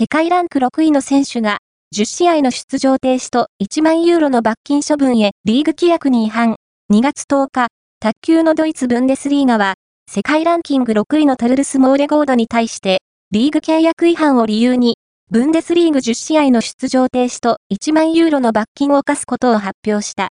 世界ランク6位の選手が、10試合の出場停止と1万ユーロの罰金処分へリーグ規約に違反。2月10日、卓球のドイツブンデスリーガは、世界ランキング6位のタルルス・モーレゴードに対して、リーグ契約違反を理由に、ブンデスリーグ10試合の出場停止と1万ユーロの罰金を課すことを発表した。